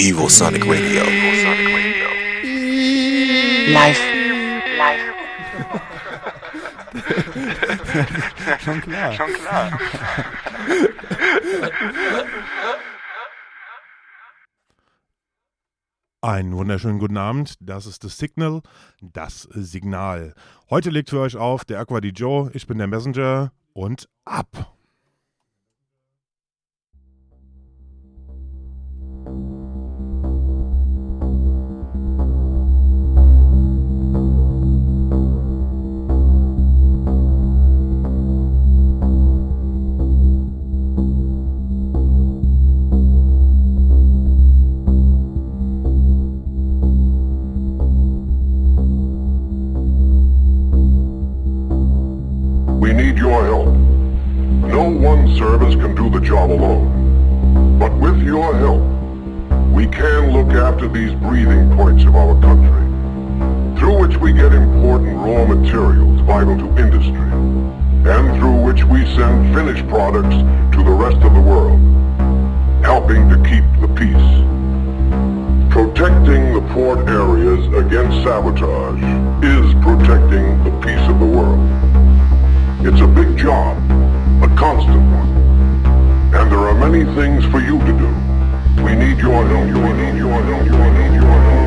Evil Sonic Radio. Live. Live. Schon klar. Schon klar. Einen wunderschönen guten Abend. Das ist das Signal, das Signal. Heute legt für euch auf der Aqua Di Joe. Ich bin der Messenger und ab. The job alone. But with your help, we can look after these breathing points of our country, through which we get important raw materials vital to industry, and through which we send finished products to the rest of the world, helping to keep the peace. Protecting the port areas against sabotage is protecting the peace of the world. It's a big job, a constant one. There are many things for you to do. We need your help. We need your help. We need your help.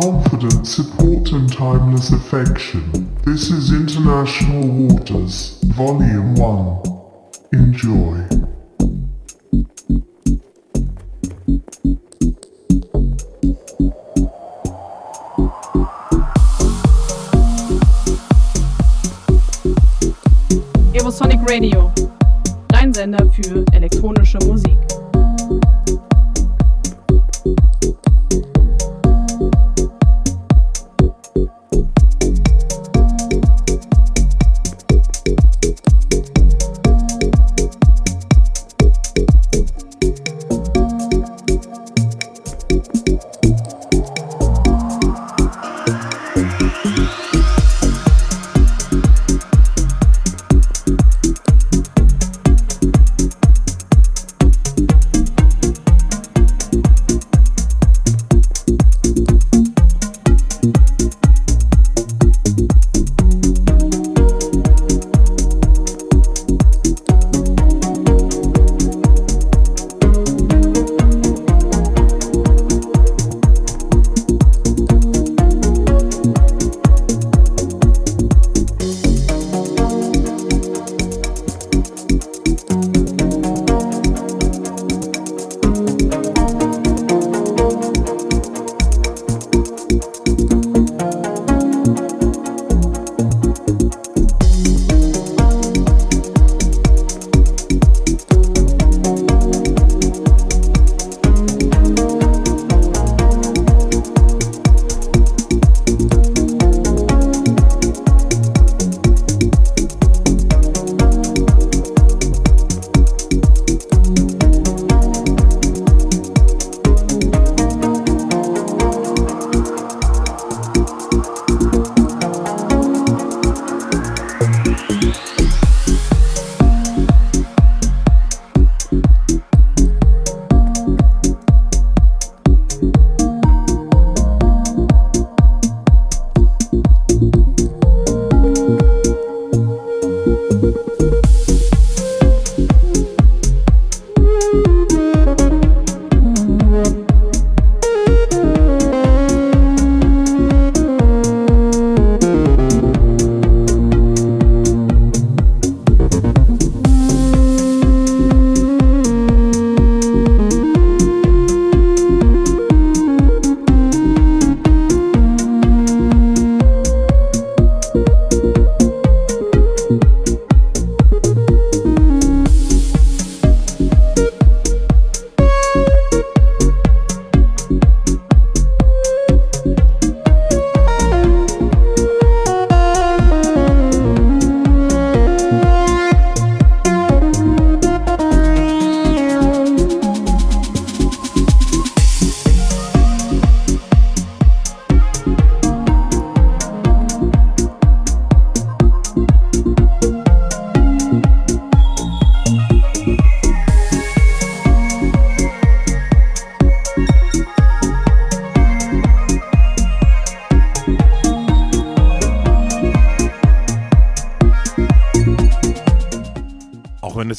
Confident support and timeless affection. This is International Waters, Volume 1. Enjoy. Evosonic Radio, dein Sender für elektronische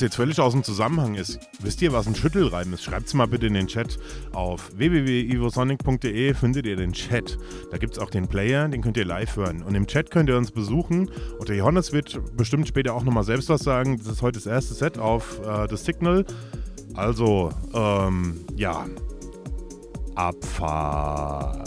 jetzt völlig aus dem Zusammenhang ist, wisst ihr, was ein Schüttelreim ist? Schreibt es mal bitte in den Chat. Auf www.ivosonic.de findet ihr den Chat. Da gibt es auch den Player, den könnt ihr live hören. Und im Chat könnt ihr uns besuchen. Und der Johannes wird bestimmt später auch nochmal selbst was sagen. Das ist heute das erste Set auf äh, das Signal. Also, ähm, ja. Abfahrt.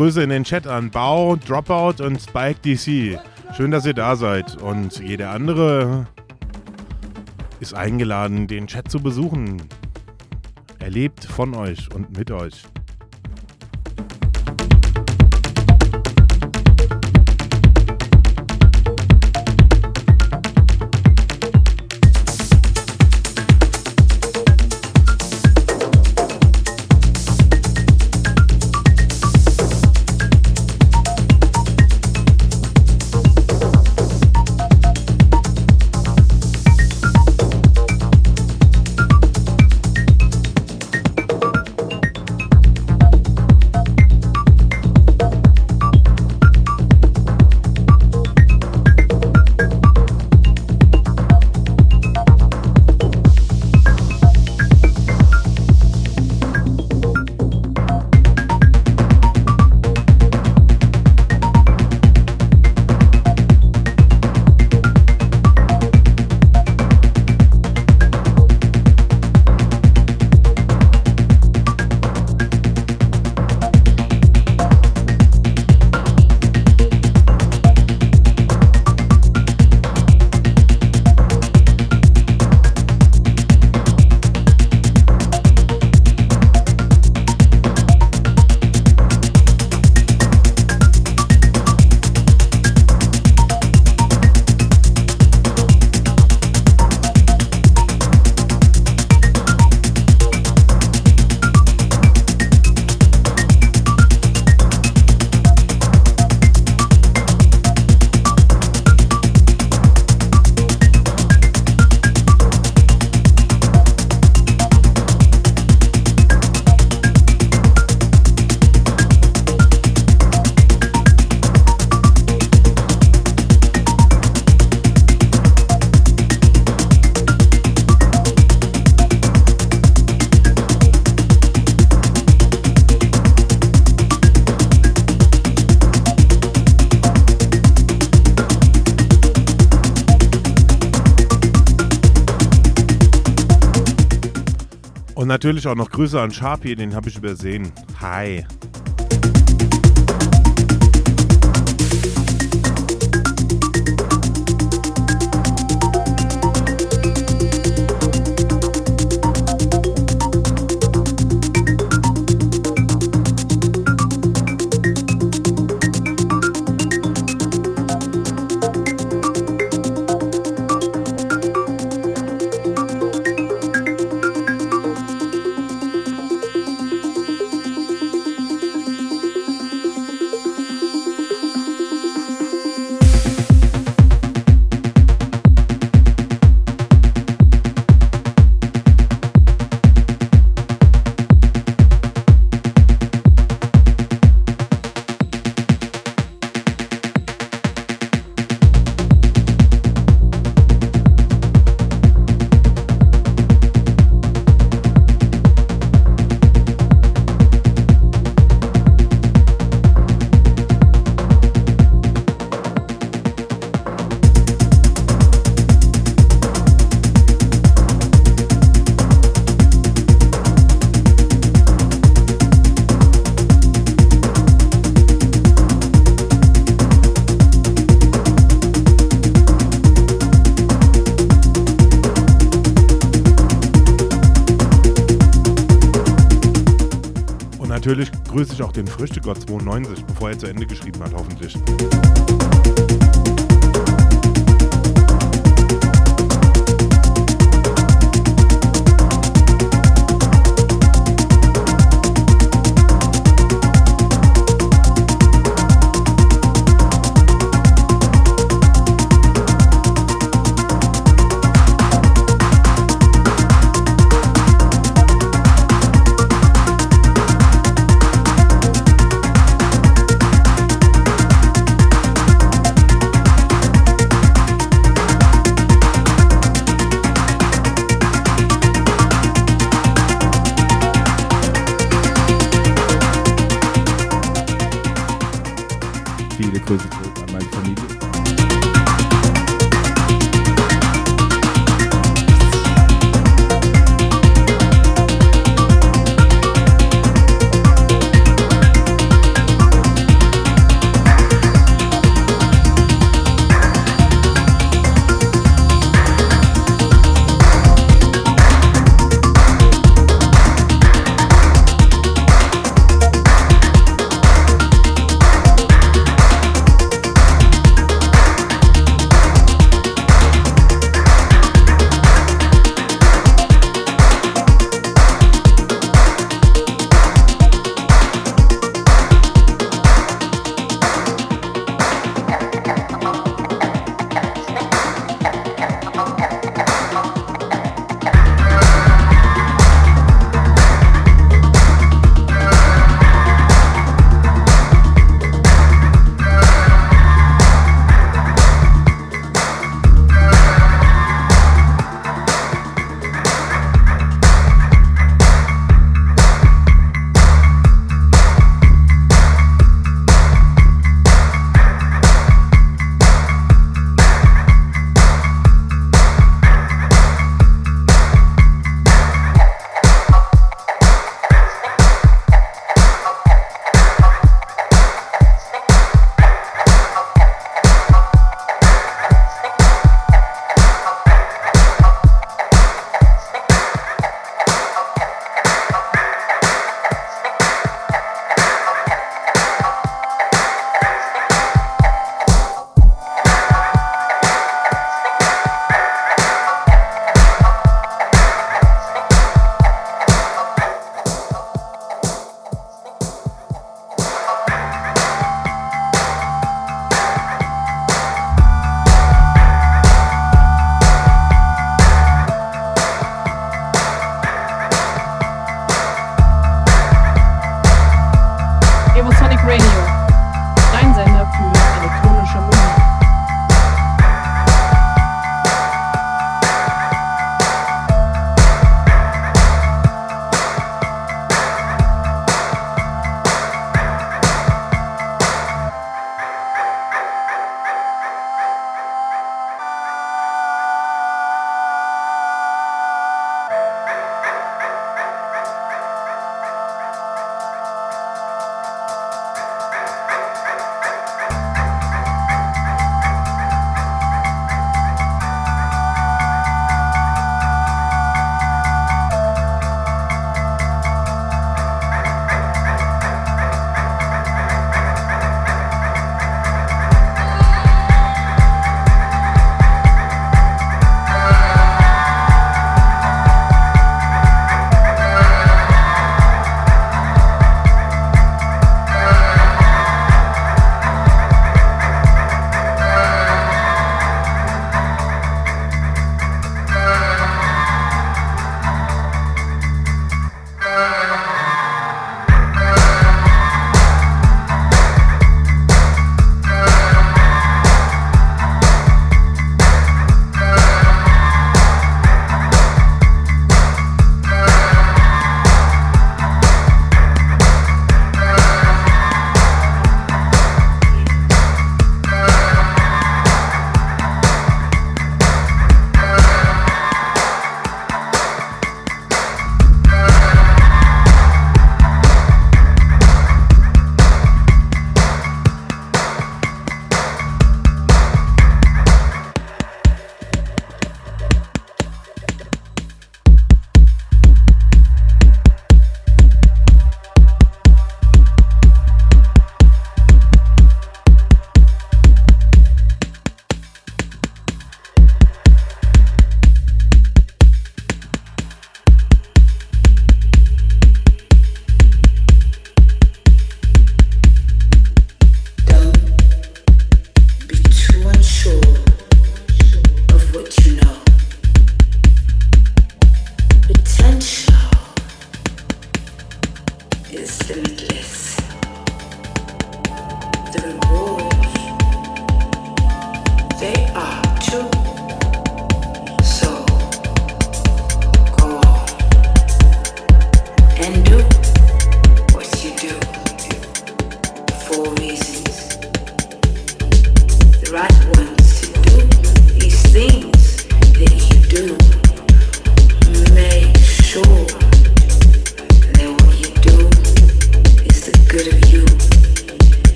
Grüße in den Chat an Bau, Dropout und Spike DC. Schön, dass ihr da seid. Und jeder andere ist eingeladen, den Chat zu besuchen. Erlebt von euch und mit euch. Natürlich auch noch Grüße an Sharpie, den habe ich übersehen. Hi. Auch den Früchtegott 92, bevor er zu Ende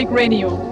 Evosonic Radio,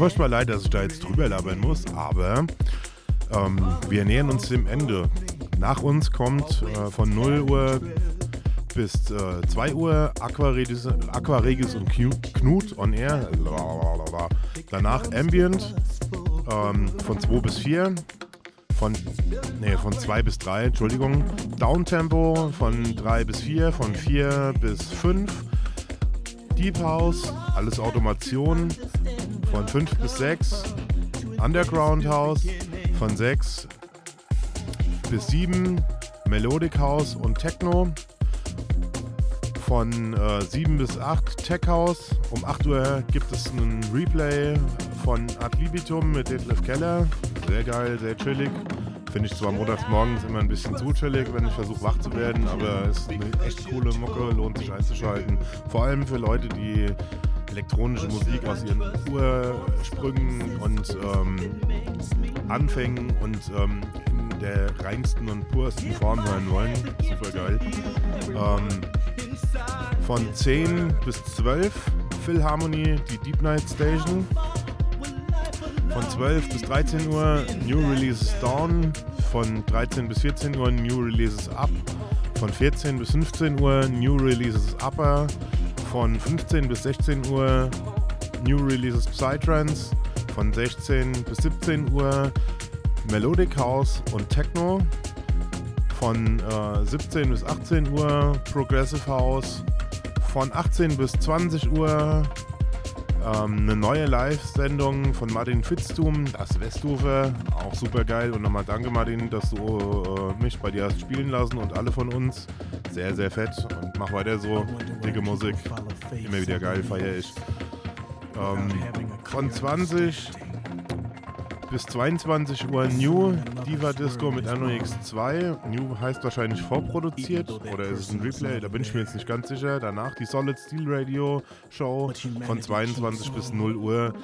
furchtbar leid, dass ich da jetzt drüber labern muss, aber ähm, wir nähern uns dem Ende. Nach uns kommt äh, von 0 Uhr bis äh, 2 Uhr Aquaregis, und Knu- Knut on Air. Lalalala. Danach Ambient ähm, von 2 bis 4. Von, nee, von 2 bis 3, Entschuldigung. Downtempo von 3 bis 4, von 4 bis 5. Deep House, alles Automation von 5 bis 6. Underground House von 6 bis 7. Melodic House und Techno von äh, 7 bis 8 Tech House. Um 8 Uhr gibt es einen Replay von Ad Libitum mit Detlef Keller. Sehr geil, sehr chillig. Finde ich zwar montags morgens immer ein bisschen zu chillig, wenn ich versuche wach zu werden, aber es ist eine echt coole Mucke, lohnt sich einzuschalten. Vor allem für Leute, die elektronische Musik aus ihren Ursprüngen und ähm, Anfängen und ähm, in der reinsten und pursten Form hören wollen. Super geil. Ähm, von 10 bis 12 Philharmonie, die Deep Night Station. Von 12 bis 13 Uhr New Releases Dawn. Von 13 bis 14 Uhr New Releases Up. Von 14 bis 15 Uhr New Releases Upper. Von 15 bis 16 Uhr New Releases Psytrance. Von 16 bis 17 Uhr Melodic House und Techno. Von äh, 17 bis 18 Uhr Progressive House. Von 18 bis 20 Uhr ähm, eine neue Live-Sendung von Martin Fitztum, das Westufer, auch super geil. Und nochmal danke Martin, dass du äh, mich bei dir hast spielen lassen und alle von uns. Sehr, sehr fett und mach weiter so. Dicke Musik, immer wieder geil, feier ich. Ähm, von 20 bis 22 Uhr New Diva Disco mit NOX2. New heißt wahrscheinlich vorproduziert oder ist es ein Replay? Da bin ich mir jetzt nicht ganz sicher. Danach die Solid Steel Radio Show von 22 bis 0 Uhr.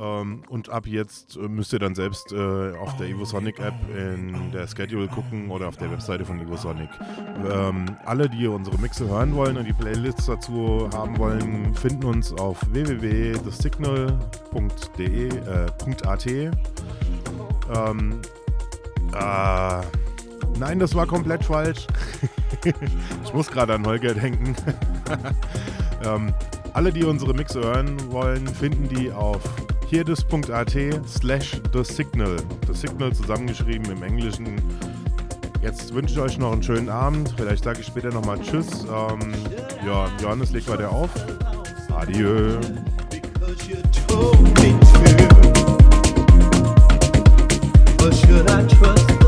Ähm, und ab jetzt äh, müsst ihr dann selbst äh, auf der Evosonic App in der Schedule gucken oder auf der Webseite von Evosonic. Ähm, alle, die unsere Mixe hören wollen und die Playlists dazu haben wollen, finden uns auf www.thesignal.de äh. Ähm, äh, nein, das war komplett falsch. ich muss gerade an Holger denken. ähm, alle, die unsere Mixe hören wollen, finden die auf hierdis.at slash the signal. The signal zusammengeschrieben im Englischen. Jetzt wünsche ich euch noch einen schönen Abend. Vielleicht sage ich später nochmal Tschüss. Ähm, ja, Johannes legt weiter auf. Adieu. But should I trust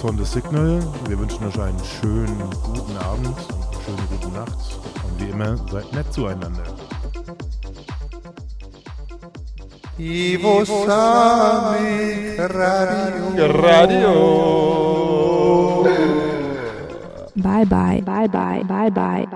von The Signal. Wir wünschen euch einen schönen guten Abend, eine schöne gute Nacht und wie immer seid nett zueinander. Ivo Sami Radio. Radio. Bye bye, bye bye, bye bye.